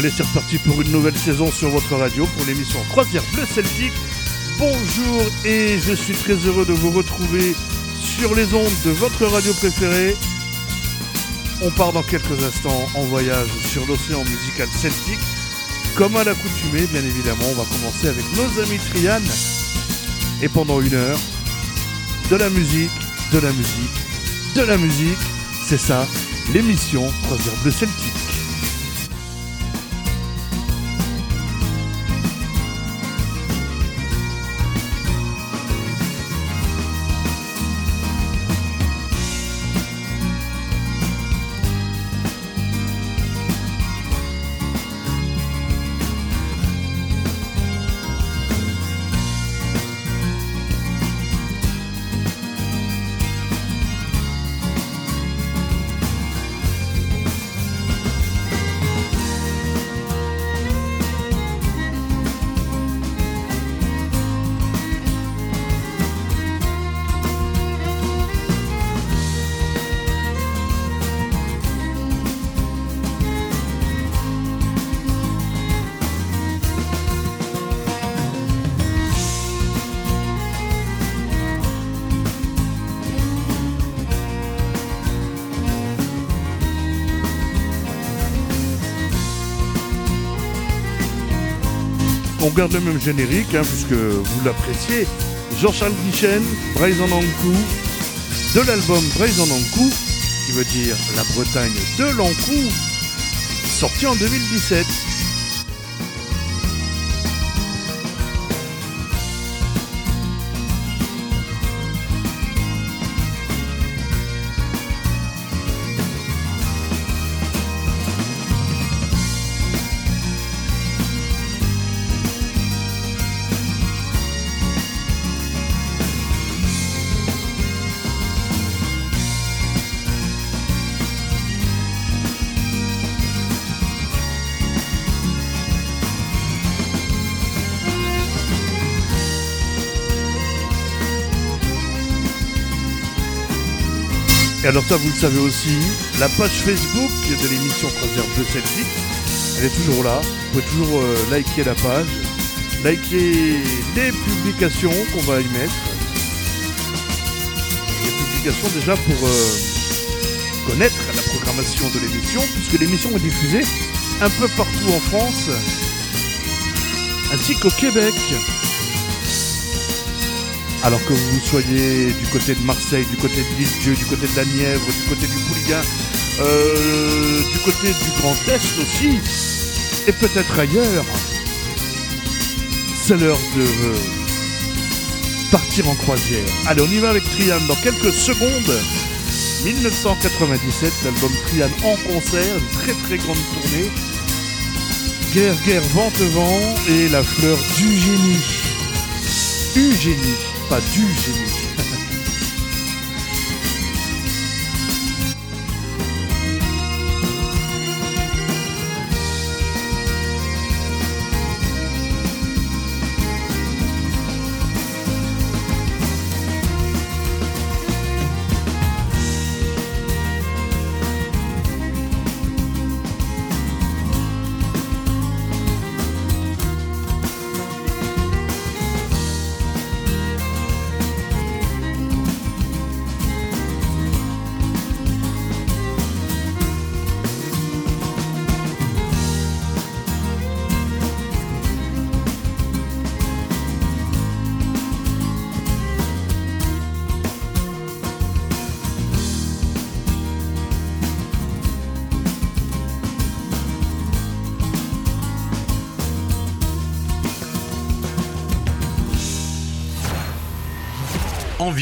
Allez, c'est reparti pour une nouvelle saison sur votre radio pour l'émission Croisière Bleu Celtique. Bonjour et je suis très heureux de vous retrouver sur les ondes de votre radio préférée. On part dans quelques instants en voyage sur l'océan musical celtique. Comme à l'accoutumée, bien évidemment, on va commencer avec nos amis Trian. Et pendant une heure, de la musique, de la musique, de la musique, c'est ça, l'émission Croisière Bleu Celtique. On garde le même générique, hein, puisque vous l'appréciez. Jean-Charles Guichen, Braise en Ankou, de l'album Braise en Ankou, qui veut dire la Bretagne de l'Ankou, sorti en 2017. Alors ça, vous le savez aussi, la page Facebook de l'émission Croisière Bleu Celtique, elle est toujours là. Vous pouvez toujours euh, liker la page, liker les publications qu'on va y mettre. Les publications déjà pour euh, connaître la programmation de l'émission, puisque l'émission est diffusée un peu partout en France, ainsi qu'au Québec. Alors que vous soyez du côté de Marseille, du côté de l'Île-Dieu, du côté de la Nièvre, du côté du Pouliguen, euh, du côté du Grand Est aussi, et peut-être ailleurs, c'est l'heure de euh, partir en croisière. Allez, on y va avec Trian dans quelques secondes. 1997, l'album Trian en concert, une très très grande tournée. Guerre, guerre, vente, vent et la fleur du génie. Eugénie pas du génie.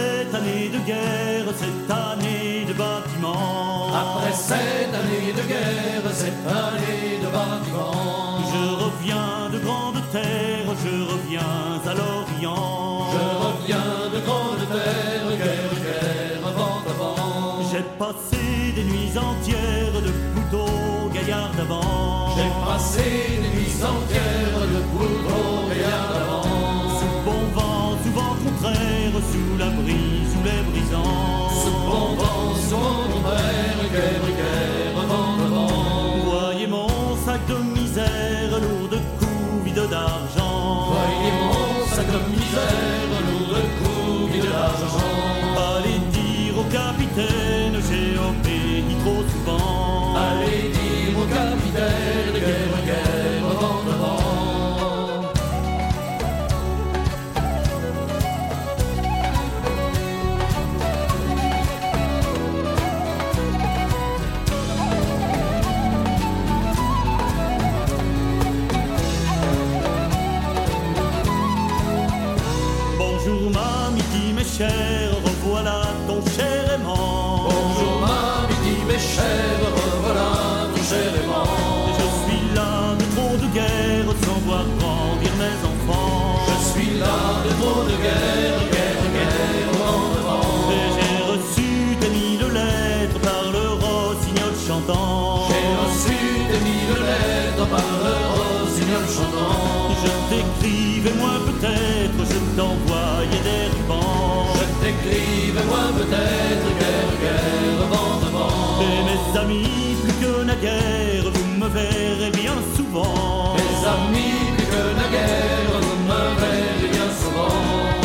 cette année de guerre, cette année de bâtiment. Après cette année de guerre, cette année de bâtiment. Je reviens de grande terre, je reviens à l'Orient. Je reviens de grande terre, guerre, guerre, avant, avant. J'ai passé des nuits entières de couteau gaillard d'avant. J'ai passé des nuits entières de sous la brise ou les brisants. Bon vent, souvent contraire, guerre, guerre, vent, vent. Voyez mon sac de misère, lourd de coups, vide d'argent. Voyez mon sac de misère, lourd de coups, vide d'argent. Allez dire au capitaine, Je t'écrivais moi peut-être, je t'envoyais des rubans. Je t'écrivais moi peut-être, guerre, guerre, vent, vent. Et mes amis, plus que naguère, vous me verrez bien souvent. Mes amis, plus que naguère, vous me verrez bien souvent.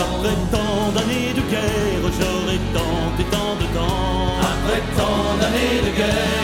Après tant d'années de guerre, j'aurais tant et tant de temps. Après tant d'années de guerre, guerre,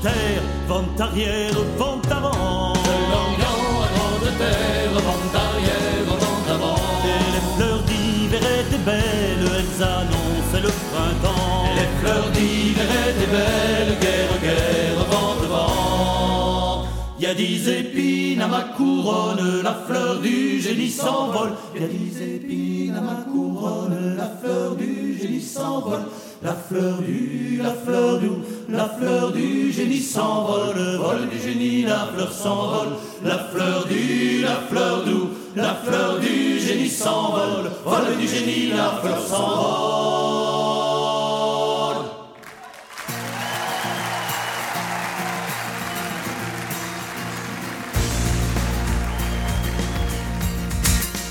grande terre, vent arrière, vent avant. De grande terre, vent arrière, vent avant. Et les fleurs d'hiver étaient belles, elles annonçaient le printemps. Les fleurs d'hiver étaient belles, guerre, guerre, vent, vent. Y a dix épines à ma couronne, la fleur du génie s'envole. Y a dix épines à ma couronne, la fleur du génie s'envole. La fleur du, la fleur du, la fleur du génie s'envole. Vol du génie, la fleur s'envole. La fleur du, la fleur du, la fleur du génie s'envole. Vol du génie, la fleur s'envole.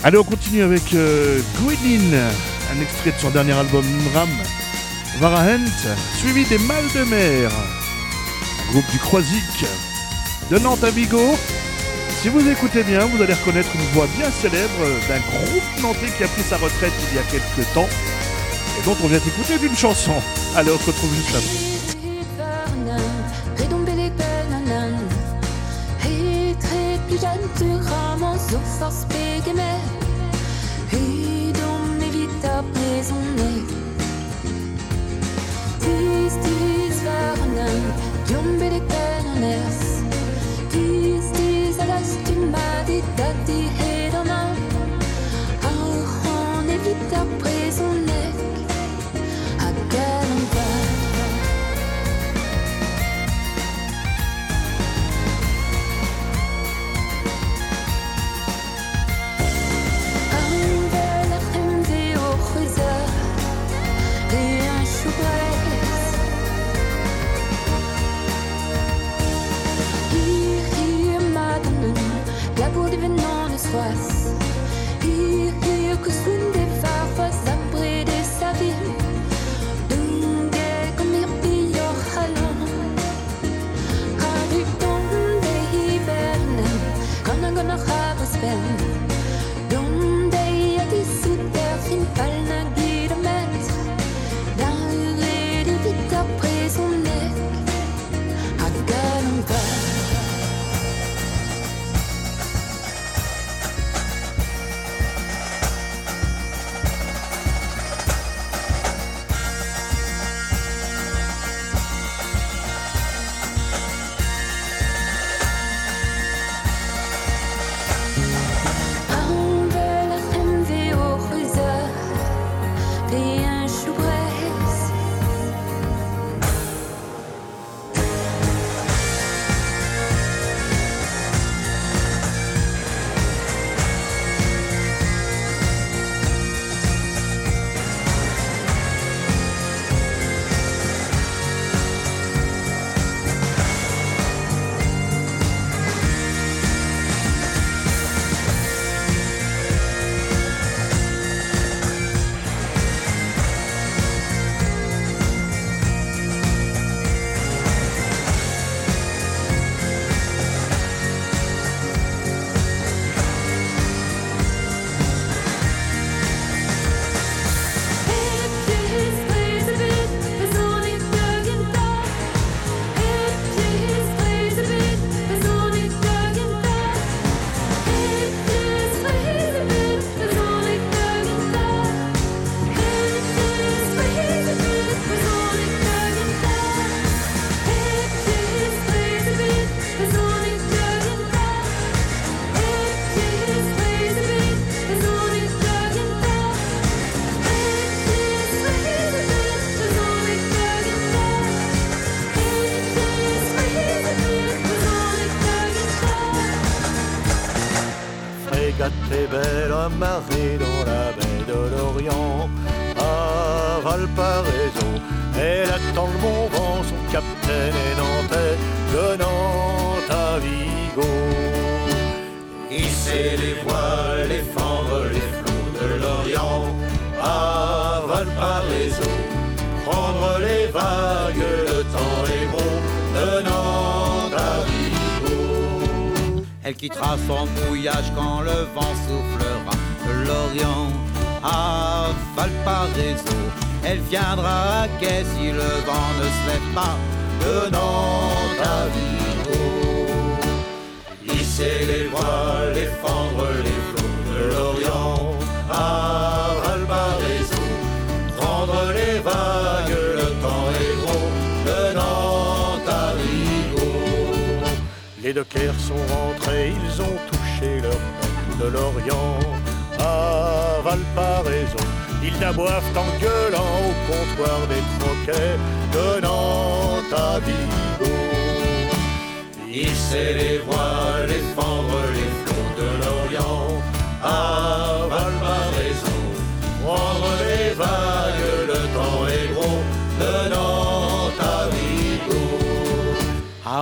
Allez, on continue avec euh, un extrait de son dernier album Nimram, Varahent, suivi des Mal de Mer, groupe du Croisic de Nantes à Vigo. Si vous écoutez bien, vous allez reconnaître une voix bien célèbre d'un groupe nantais qui a pris sa retraite il y a quelques temps et dont on vient écouter d'une chanson. Allez, on se retrouve juste après. Les dockers sont rentrés, ils ont touché leur peine de l'Orient à Valparaiso. Ils n'aboivent en gueulant au comptoir des troquets de Nantes à Vigo. Hisser les voiles, les fendre les flots de l'Orient à Valparaiso. Prendre les vagues,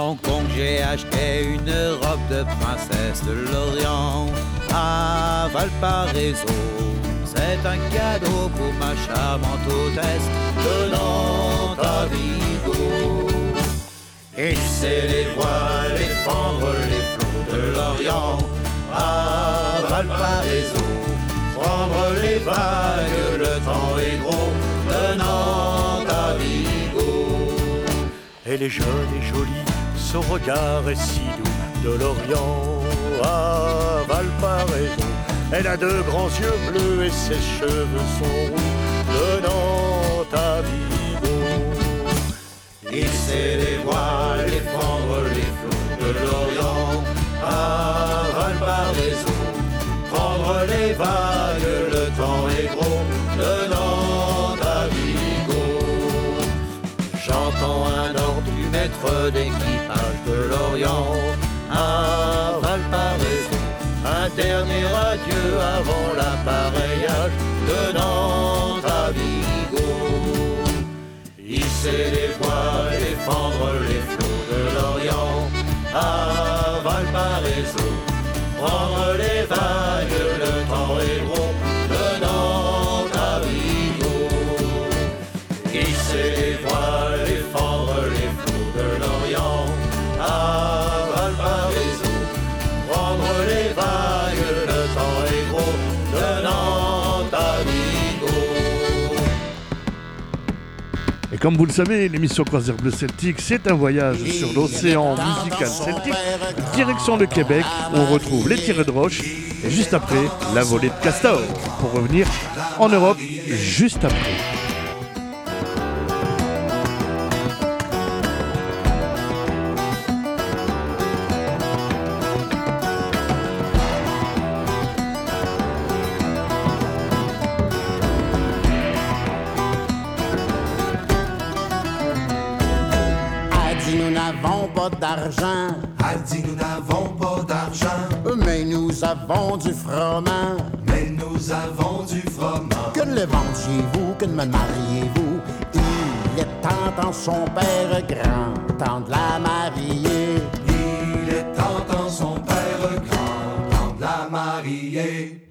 Hong Kong, j'ai acheté une robe de princesse de l'Orient à Valparaiso. C'est un cadeau pour ma charmante hôtesse de Nantes à Vigo. Hisser les voiles, les fendre les flots de l'Orient à Valparaiso. Prendre les vagues, le temps est gros de Nantes à Vigo. Elle est jeune et jolie, son regard est si doux de l'Orient à Valparaiso. Elle a de grands yeux bleus et ses cheveux sont roux de Nantes Vigo. Hisser les voiles, les fendre les flots de l'Orient à Valparaiso. Prendre les vagues, le temps est gros de d'équipage de l'Orient à Valparaiso. Un dernier adieu avant l'appareillage de Nantes à Vigo. Hisser les voiles et fendre les Et comme vous le savez, l'émission Croisière Bleu Celtique, c'est un voyage sur l'océan musical celtique. Direction le Québec, où on retrouve les tirés de roche. Et juste après, la volée de castor. Pour revenir en Europe, juste après. Avons du froment. mais nous avons du froment. Que le vendiez-vous, que me mariez-vous? Il est temps dans son père grand, temps de la marier. Il est temps son père grand, temps de la marier.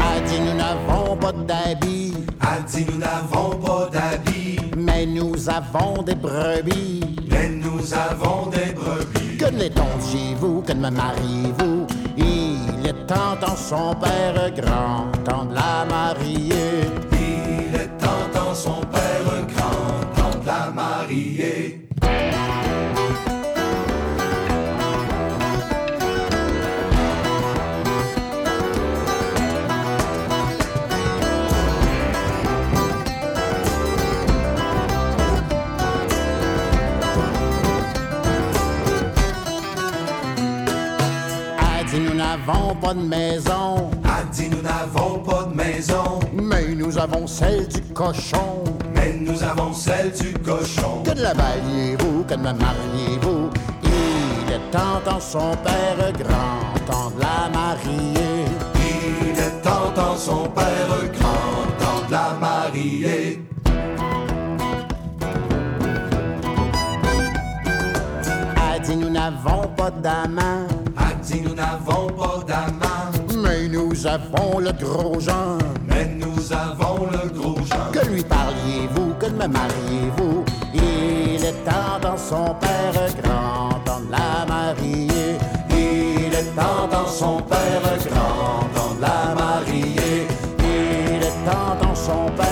A dit nous n'avons pas d'habits, A dit nous n'avons pas d'habits, mais nous avons des brebis. mais nous avons des les vous que me mariez-vous? Il est temps dans son père grand, temps de la marier. de maison. A dit nous n'avons pas de maison. Mais nous avons celle du cochon. Mais nous avons celle du cochon. Que de la vous que de la mariez-vous? Il est temps en son père grand, temps de la marier. Il est temps en son père grand, temps de la marier. A dit nous n'avons pas d'amant. A dit nous n'avons pas d'amant nous avons le gros Jean, Mais nous avons le gros genre. Que lui parliez-vous, que me mariez-vous? Il est temps dans son père grand dans la mariée. Il est temps dans son père grand dans la mariée. Il est temps dans son père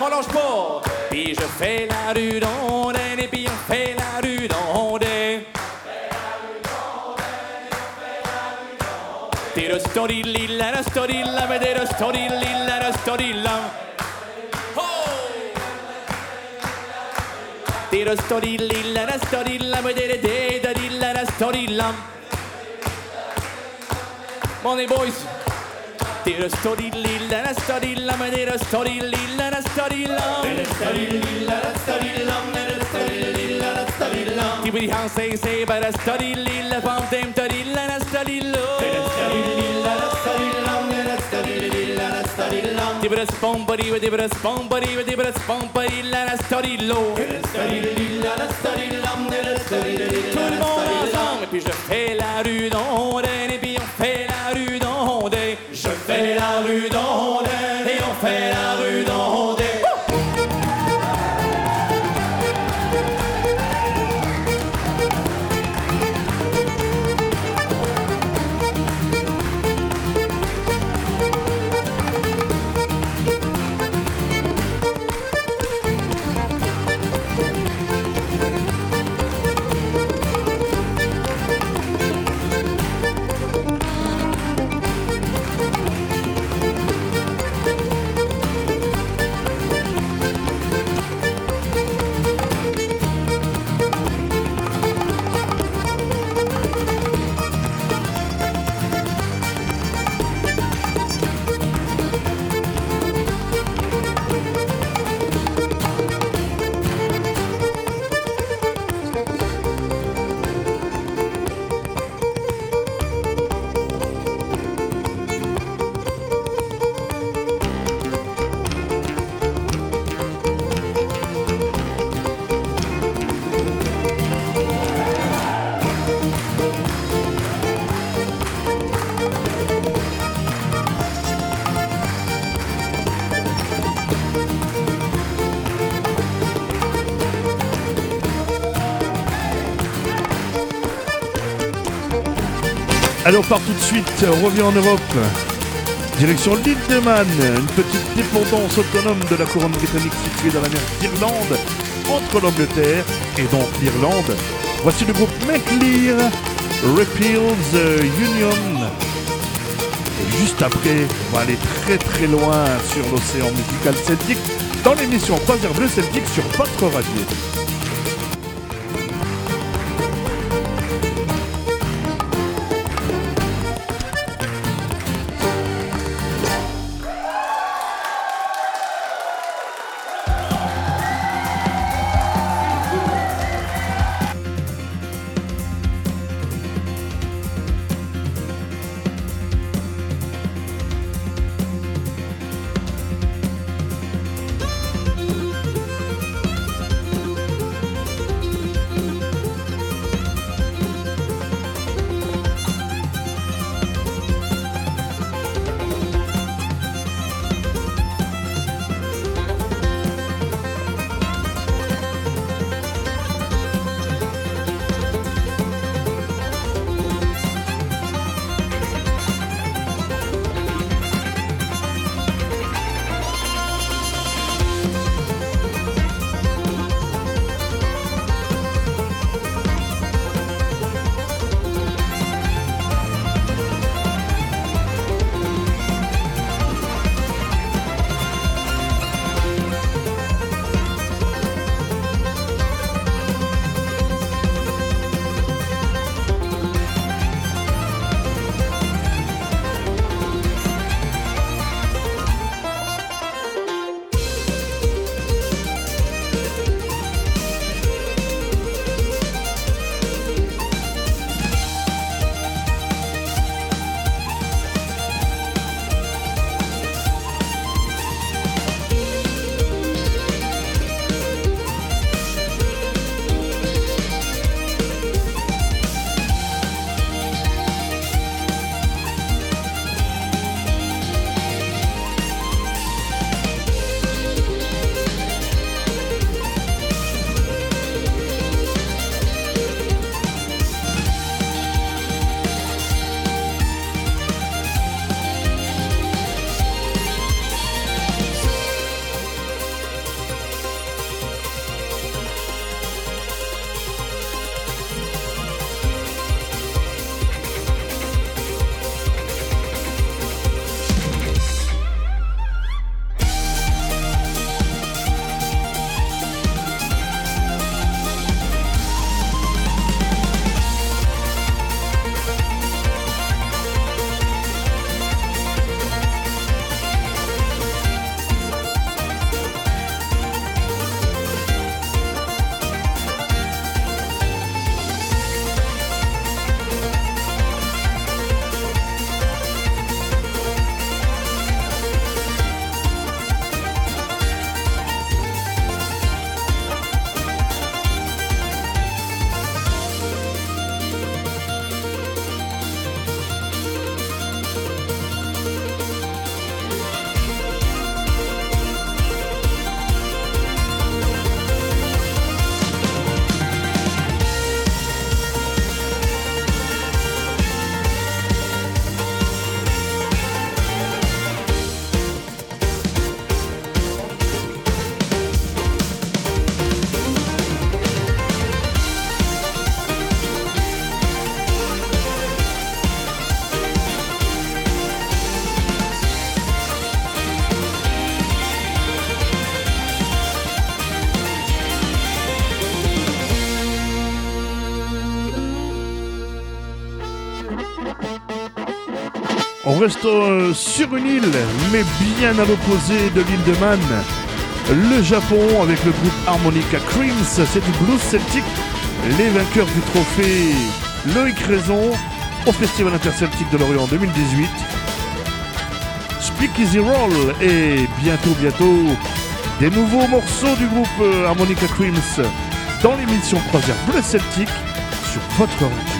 on lâche pas. Puis je fais la rue d'ondaine et puis on fait la rue d'ondaine. Tira story lilla, la story la, vedere story lilla, la story la. Tira story lilla, la story la, vedere de da lilla, la story la. Money boys. Tira story lilla, la story la, vedere story lilla, la story la. Story lilla, la story la, vedere story lilla, la story la. Keep it house say say, but a story lilla, pump them to lilla, la story low. Dibra spompari, dibra spompari, dibra spompari, la la story low. Tout le monde ensemble, et puis je fais la rue d'Ondaine, et puis on fait la rue d'Ondaine. Je fais la rue d'Ondaine, et on fait la rue Allez, on part tout de suite, on revient en Europe. Direction l'île de Man, une petite dépendance autonome de la couronne britannique située dans la mer d'Irlande, entre l'Angleterre et donc l'Irlande. Voici le groupe McLear, Repeal the Union. Et juste après, on va aller très très loin sur l'océan musical celtique dans l'émission Croisière Bleu Celtique sur votre radio. Reste euh, sur une île, mais bien à l'opposé de l'île de Man. Le Japon avec le groupe Harmonica Creams, c'est du blues celtique. Les vainqueurs du trophée Loïc Raison au Festival interceltique de Lorient 2018. Speak Easy Roll et bientôt, bientôt, des nouveaux morceaux du groupe euh, Harmonica Creams dans l'émission Croisière Bleu Celtique sur votre.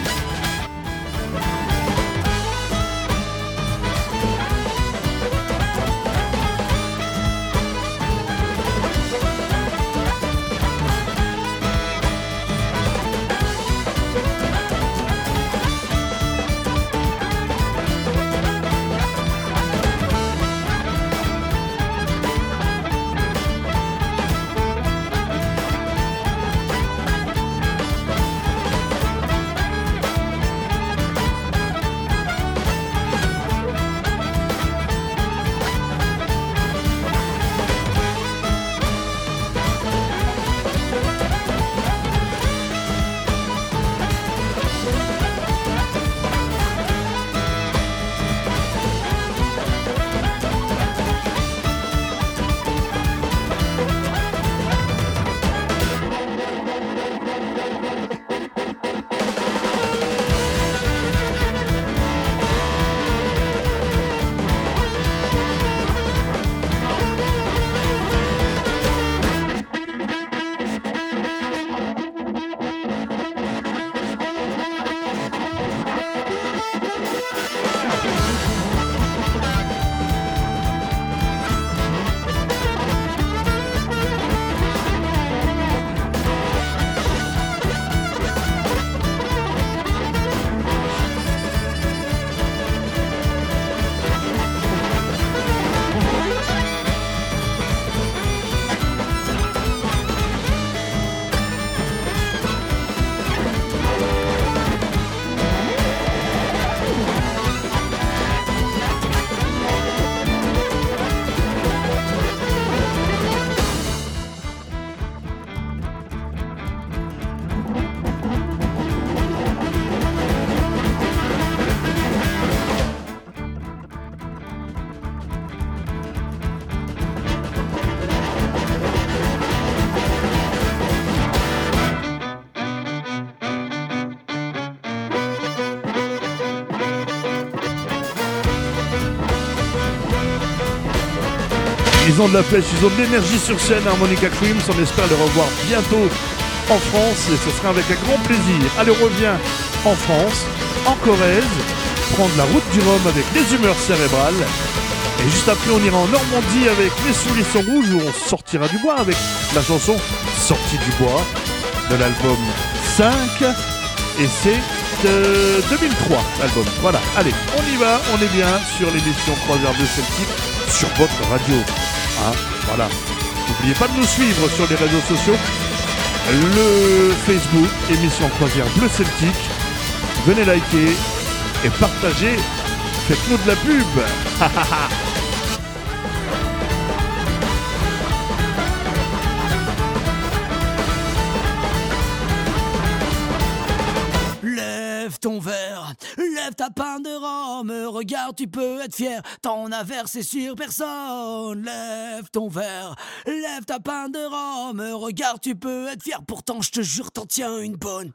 Ils ont de la pêche, ils ont de l'énergie sur scène, Harmonica Creams. On espère les revoir bientôt en France et ce sera avec un grand plaisir. Allez, on revient en France, en Corrèze, prendre la route du Rhum avec les humeurs cérébrales. Et juste après, on ira en Normandie avec Les sont rouges où on sortira du bois avec la chanson Sortie du bois de l'album 5. Et c'est de 2003, l'album. Voilà, allez, on y va, on est bien sur l'émission Croisière de Celtique sur votre radio. Hein, voilà. N'oubliez pas de nous suivre sur les réseaux sociaux. Le Facebook, émission Croisière Bleu Celtique. Venez liker et partager. Faites-nous de la pub. Lève ton verre, lève ta pain de rhum, regarde, tu peux être fier, t'en as versé sur personne. Lève ton verre, lève ta pain de rhum, regarde, tu peux être fier, pourtant je te jure, t'en tiens une bonne.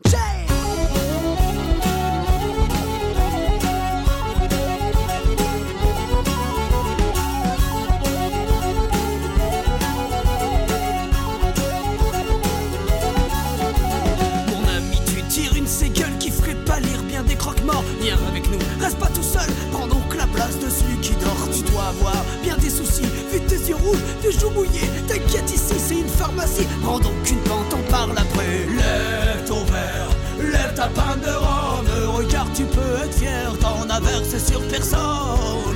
Avec nous, reste pas tout seul, prends donc la place de celui qui dort. Tu dois avoir bien des soucis, vu tes yeux rouges, tes joues mouillées. T'inquiète, ici c'est une pharmacie. Prends donc une pente, on parle après. Lève ton verre, lève ta panne de rhum. Regarde, tu peux être fier, t'en as versé sur personne.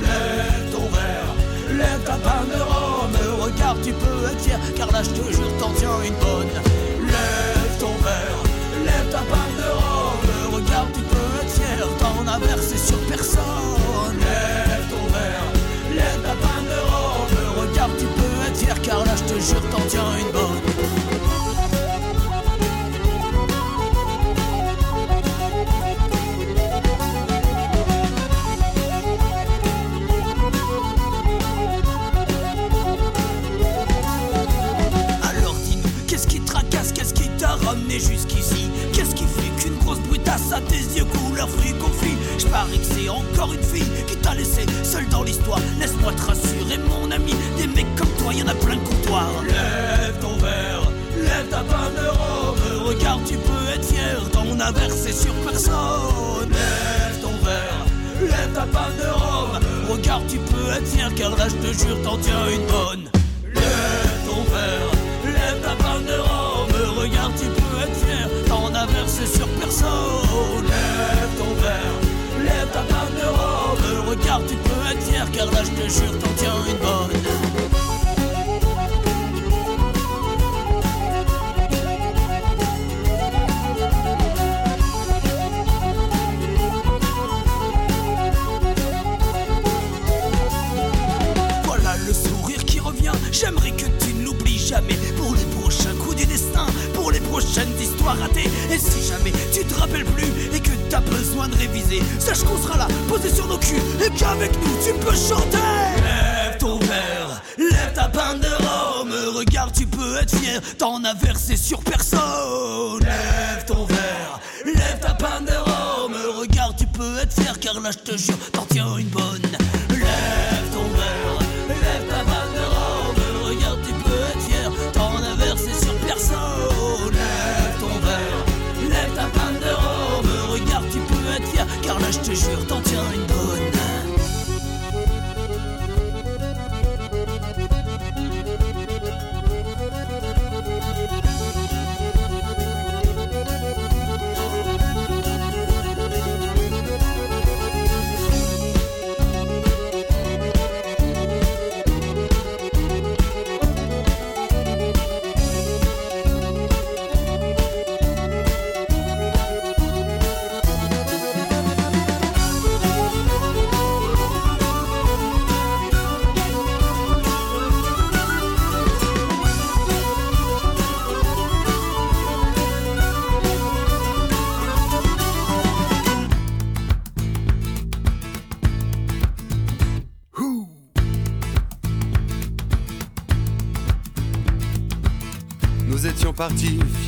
Lève ton verre, lève ta panne de rhum. Regarde, tu peux être fier, car là je te jure, t'en tiens une bonne. te jure t'en tiens une bonne. ramené jusqu'ici? Qu'est-ce qui fait qu'une grosse brutasse à tes yeux couleur fruit Je parie que c'est encore une fille qui t'a laissé seule dans l'histoire. Laisse-moi te rassurer toi, a plein de comptoirs Lève ton verre, lève ta panne de robe. Regarde, tu peux être fier, t'en as versé sur personne. Lève ton verre, lève ta panne de robe. Regarde, tu peux être fier, car là je te jure, t'en tiens une bonne. Lève ton verre, lève ta panne de robe. Regarde, tu peux être fier, t'en as versé sur personne. Lève ton verre, lève ta panne de robe. Regarde, tu peux être fier, car là je te jure, t'en tiens une bonne Et si jamais tu te rappelles plus et que t'as besoin de réviser, sache qu'on sera là, posé sur nos culs et qu'avec nous tu peux chanter. Lève ton verre, lève ta pinte de rhum. Regarde, tu peux être fier, t'en as versé sur personne. Lève ton verre, lève ta pinte de rhum. Regarde, tu peux être fier, car là je te jure, t'en tiens une bonne. Te jure, t'en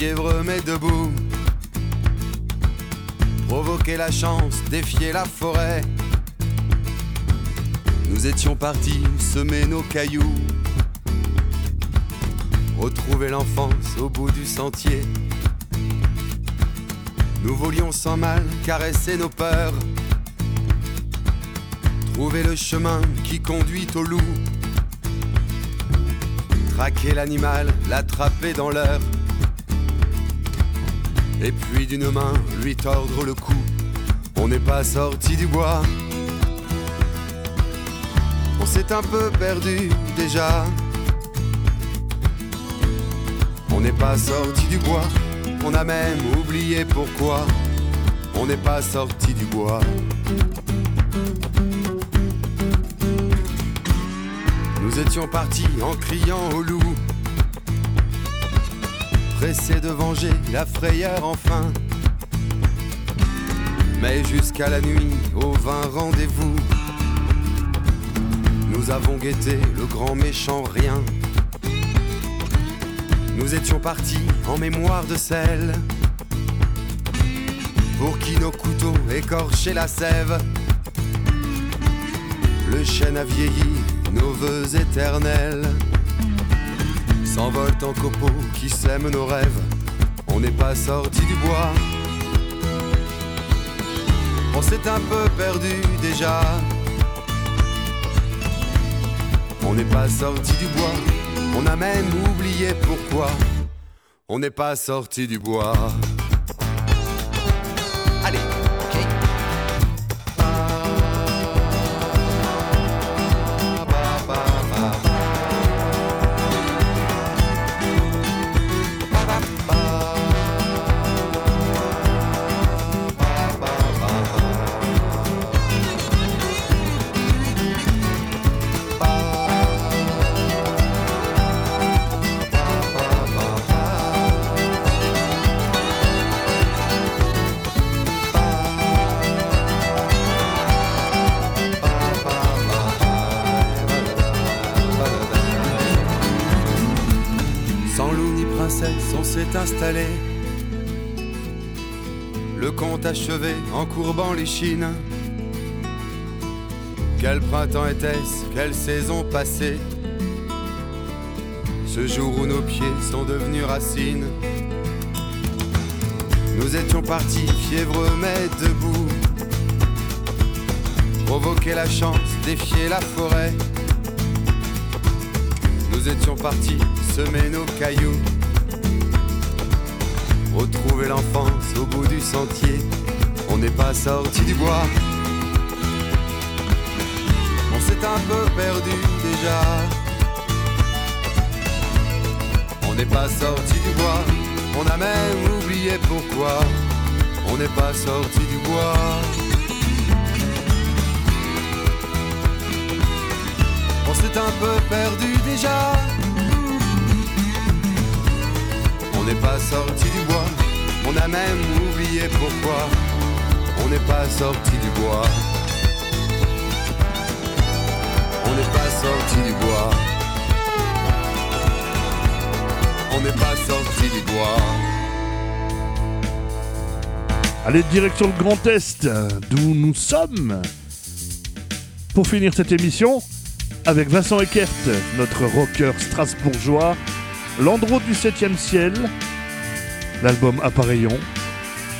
fièvre mais debout. Provoquer la chance, défier la forêt. Nous étions partis semer nos cailloux. Retrouver l'enfance au bout du sentier. Nous voulions sans mal caresser nos peurs. Trouver le chemin qui conduit au loup. Traquer l'animal, l'attraper dans l'heure. Et puis d'une main lui tordre le cou. On n'est pas sorti du bois. On s'est un peu perdu déjà. On n'est pas sorti du bois. On a même oublié pourquoi. On n'est pas sorti du bois. Nous étions partis en criant au loup, pressés de venger la frayeur enfin. Mais jusqu'à la nuit, au vain rendez-vous, nous avons guetté le grand méchant rien. Nous étions partis en mémoire de sel, pour qui nos couteaux écorchaient la sève. Le chêne a vieilli, nos vœux éternels s'envolent en copeaux qui sèment nos rêves. On n'est pas sorti du bois. On s'est un peu perdu déjà. On n'est pas sorti du bois. On a même oublié pourquoi. On n'est pas sorti du bois. En courbant les chines. Quel printemps était-ce, quelle saison passée? Ce jour où nos pieds sont devenus racines. Nous étions partis fiévreux mais debout. Provoquer la chance, défier la forêt. Nous étions partis semer nos cailloux. Retrouver l'enfance au bout du sentier. On n'est pas sorti du bois. On s'est un peu perdu déjà. On n'est pas sorti du bois. On a même oublié pourquoi. On n'est pas sorti du bois. On s'est un peu perdu déjà. On n'est pas sorti du bois, on a même oublié pourquoi. On n'est pas sorti du bois. On n'est pas sorti du bois. On n'est pas sorti du bois. Allez, direction le Grand Est, d'où nous sommes. Pour finir cette émission, avec Vincent Eckert, notre rocker strasbourgeois, L'Andro du 7 ciel, l'album Appareillon,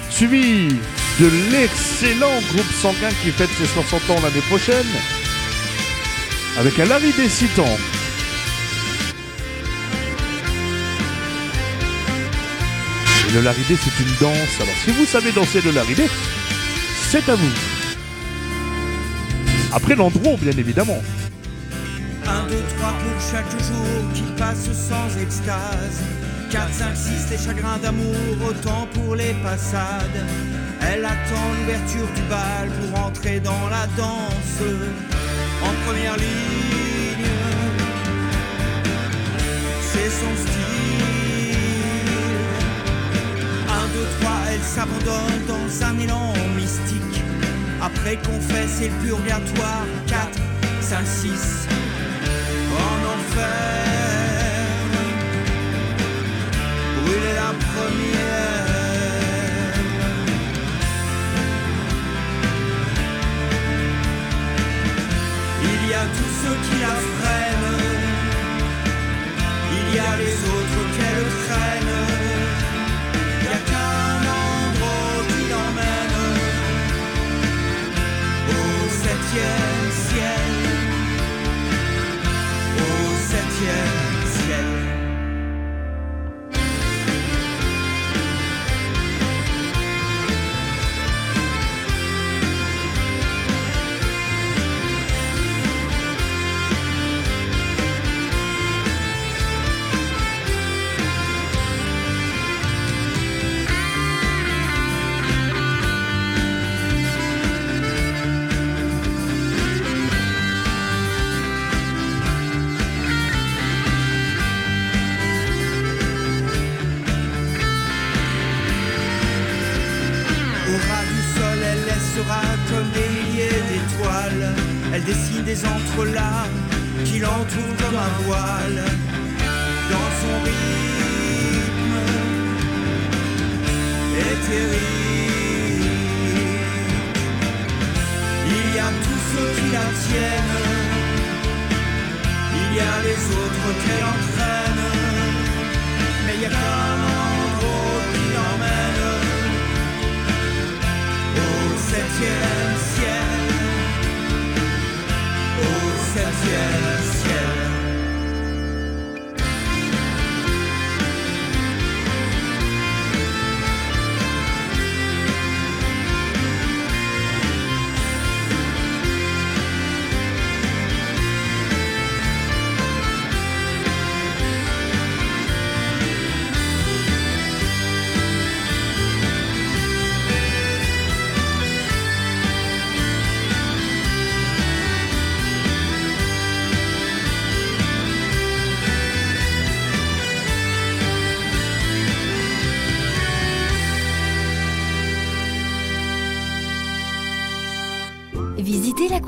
suivi de l'excellent groupe sanguin qui fête ses 60 ans l'année prochaine, avec un Larry Décitant. Et le laridé, c'est une danse. Alors, si vous savez danser le laridé, c'est à vous. Après l'endroit, bien évidemment. 1, 2, 3 pour chaque jour qui passe sans extase. 4, 5, 6, les chagrins d'amour, autant pour les passades. Elle attend l'ouverture du bal pour entrer dans la danse. En première ligne, c'est son style. 1, 2, 3, elle s'abandonne dans un élan mystique. Après c'est le purgatoire. 4, 5, 6 en enfer. Brûler la première. Il y a tous ceux qui la freinent. Il y a les autres qu'elle traîne. Il n'y a qu'un endroit qui l'emmène au septième il y a tous ceux qui la tiennent. Il y a les autres qu'elle entraîne. Mais il y a qu'un endroit qui l'emmène au septième ciel, au septième ciel.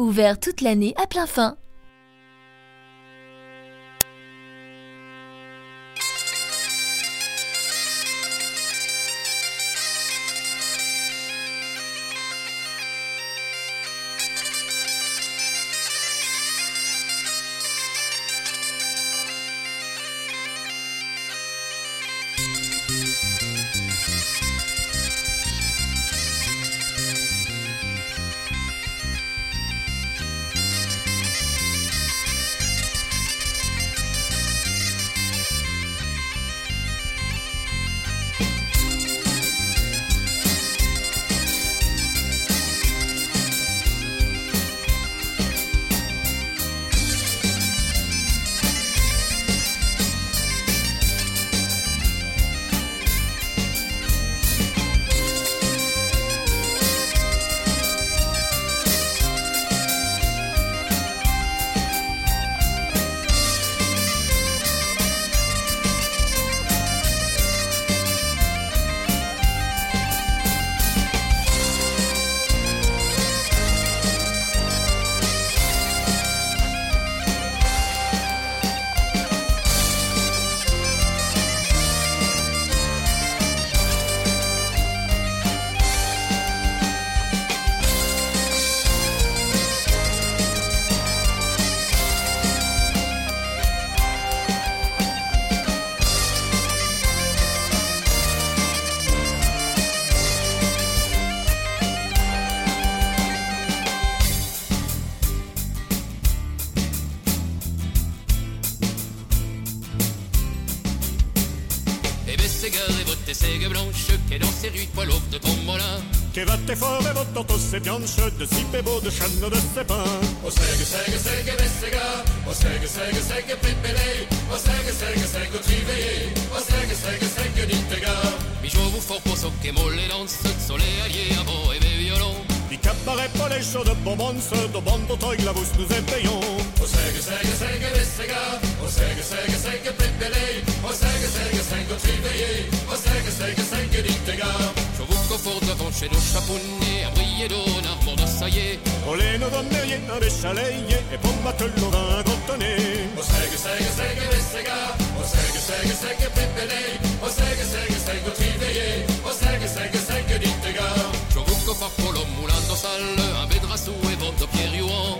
ouvert toute l'année à plein fin. était fort et votre tantôt c'est viande chaude de si beau de chêne de sépin. O sege, sege, sege, vessega, o sege, sege, sege, pépélé, o sege, sege, sege, trivé, o sege, sege, sege. Mais je vous et dans ce soleil allié à et cabaret pas les de bonbons, de bande toig la vous nous éveillons. O sege, sege, sege, vessega, o sege, sege, sege, pépélé, sega pepele O sega sega sega triveye O sega sega sega ditega fort devant chez nos chaponniers, à briller d'eau, armor de saillé. Oleno donnerien a bescialeie, e pommattello va grottonné. O sega, sega, sega, vessega, o sega, sega, sega, pepelei, o sega, sega, sega, triveye, o sega, sega, sega, dittega. Giovucco fa polo mulando salle, un bedrassou et vente Pierre Youan.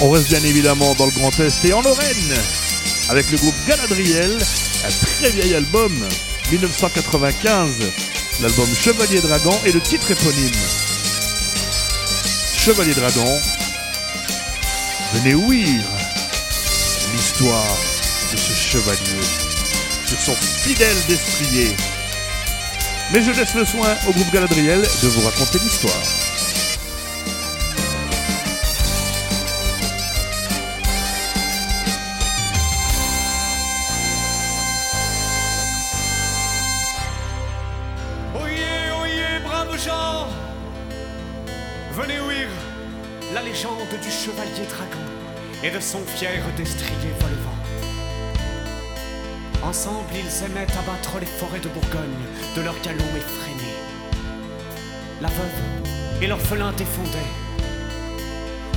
On reste bien évidemment dans le Grand Est et en Lorraine avec le groupe Galadriel, un très vieil album, 1995, l'album Chevalier Dragon et le titre éponyme. Chevalier Dragon, venez ouïr l'histoire de ce chevalier sur son fidèle destrier. Mais je laisse le soin au groupe Galadriel de vous raconter l'histoire. Et de son fier destrier volevant. Ensemble, ils aimaient abattre les forêts de Bourgogne de leur galon effréné. La veuve et l'orphelin défendaient.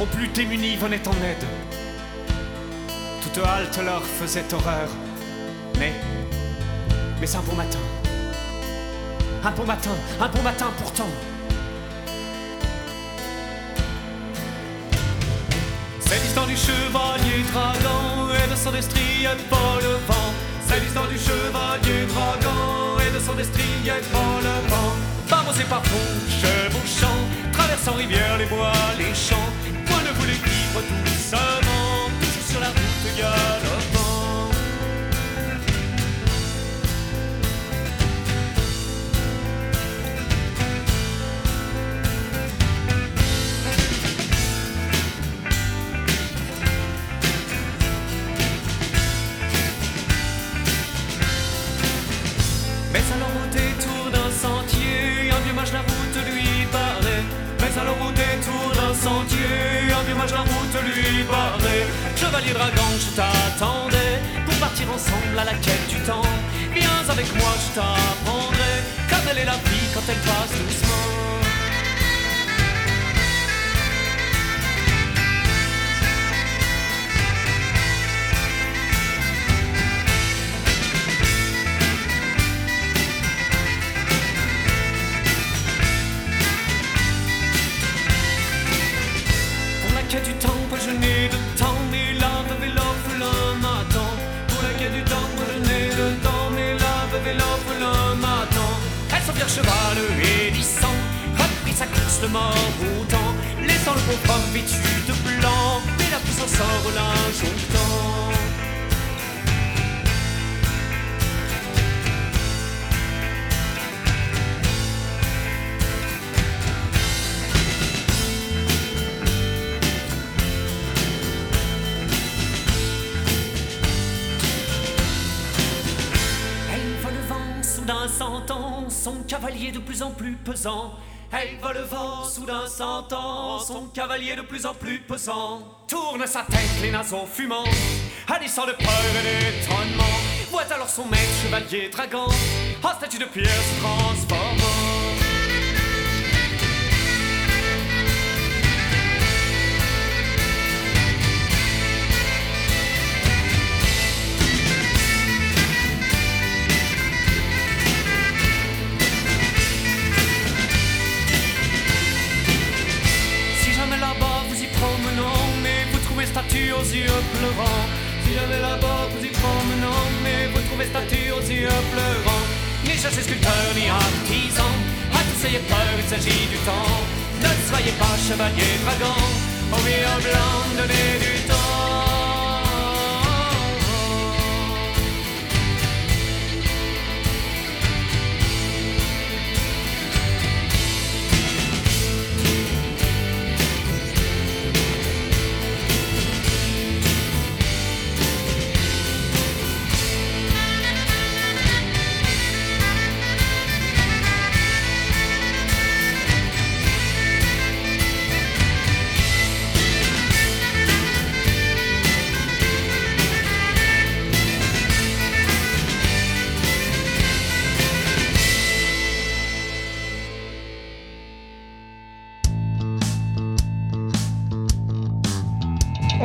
Aux plus démunis venaient en aide. Toute halte leur faisait horreur. Mais, mais un beau matin, un beau matin, un beau matin pourtant. Du chevalier dragon et de son destrier pas le vent. C'est l'histoire du chevalier dragon et de son destrier pas le vent. Balancé par fond, chevauchant, traversant rivières, les bois, les champs. Moi ne voulais vivre doucement, toujours sur la route galopant. Chevalier dragon, je t'attendais pour partir ensemble à la quête du temps. Viens avec moi, je t'apprendrai comme elle est la vie quand elle passe doucement. Et sang, reprit sa course le mort au temps, laissant le pauvre homme vêtu de blanc, mais la puissance sort l'injonctant. Elle cavalier de plus en plus pesant. Elle voit le vent, soudain sentant son cavalier de plus en plus pesant. Tourne sa tête, les naseaux fumants, hannissant de peur et d'étonnement. Voit alors son maître chevalier dragon, en statue de pierre se transformant. Yeux pleurants. Si jamais là-bas vous y promenant, mais vous trouvez statue aux yeux pleurants. Ni cherchez sculpteur ni artisan, à tous ayez peur, il s'agit du temps. Ne soyez pas chevalier dragon, au vieux blanc, donnez du temps.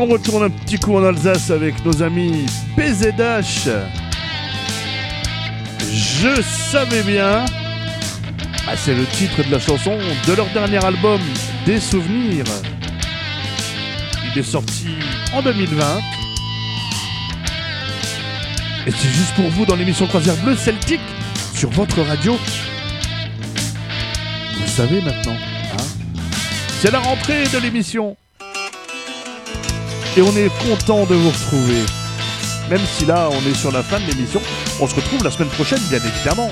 On retourne un petit coup en Alsace avec nos amis PZH. Je savais bien. Ah, c'est le titre de la chanson de leur dernier album, Des souvenirs. Il est sorti en 2020. Et c'est juste pour vous dans l'émission Croisière Bleu Celtique sur votre radio. Vous savez maintenant. hein c'est la rentrée de l'émission et on est content de vous retrouver. Même si là, on est sur la fin de l'émission, on se retrouve la semaine prochaine, bien évidemment.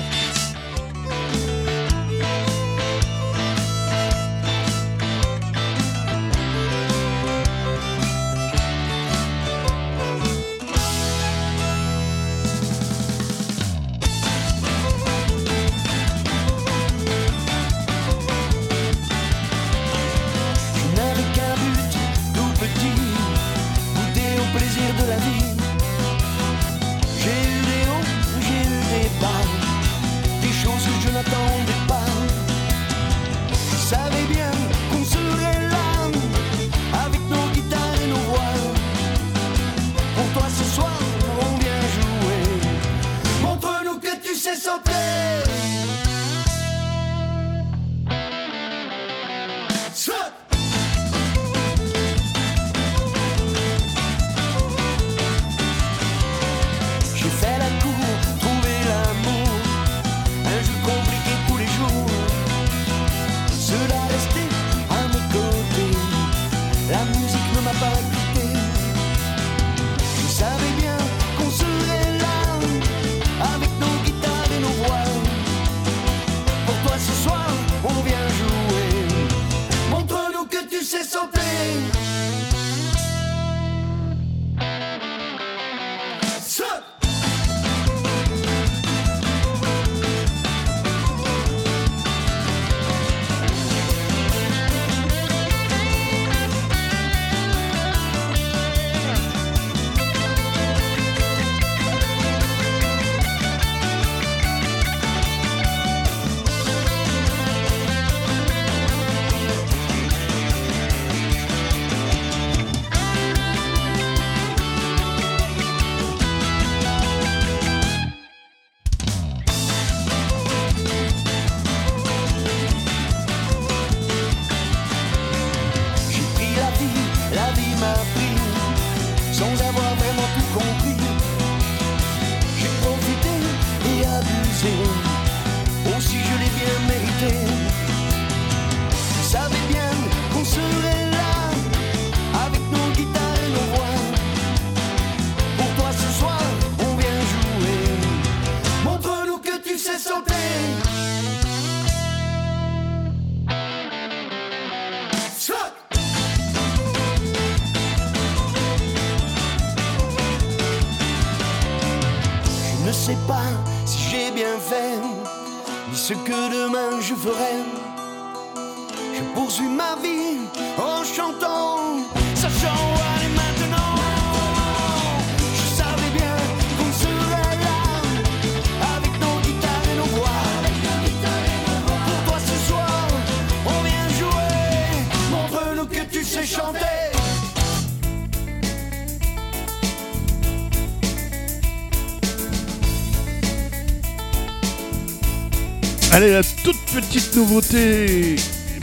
Allez, la toute petite nouveauté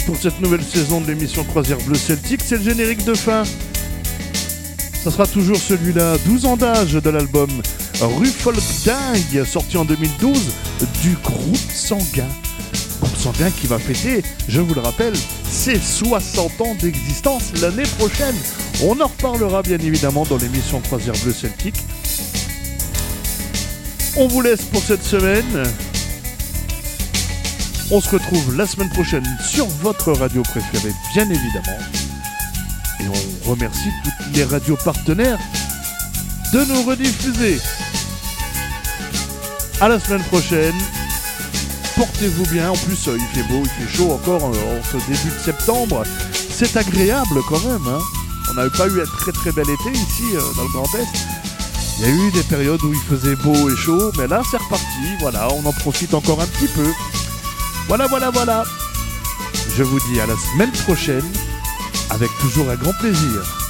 pour cette nouvelle saison de l'émission Croisière Bleu Celtique, c'est le générique de fin. Ça sera toujours celui-là, 12 ans d'âge de l'album Rue Folk Dingue, sorti en 2012 du groupe Sanguin. Groupe Sanguin qui va fêter, je vous le rappelle, ses 60 ans d'existence l'année prochaine. On en reparlera bien évidemment dans l'émission Croisière Bleu Celtique. On vous laisse pour cette semaine. On se retrouve la semaine prochaine sur votre radio préférée, bien évidemment. Et on remercie toutes les radios partenaires de nous rediffuser. À la semaine prochaine. Portez-vous bien. En plus, euh, il fait beau, il fait chaud encore euh, en ce début de septembre. C'est agréable quand même. hein. On n'avait pas eu un très très bel été ici euh, dans le Grand Est. Il y a eu des périodes où il faisait beau et chaud, mais là c'est reparti. Voilà, on en profite encore un petit peu. Voilà, voilà, voilà. Je vous dis à la semaine prochaine avec toujours un grand plaisir.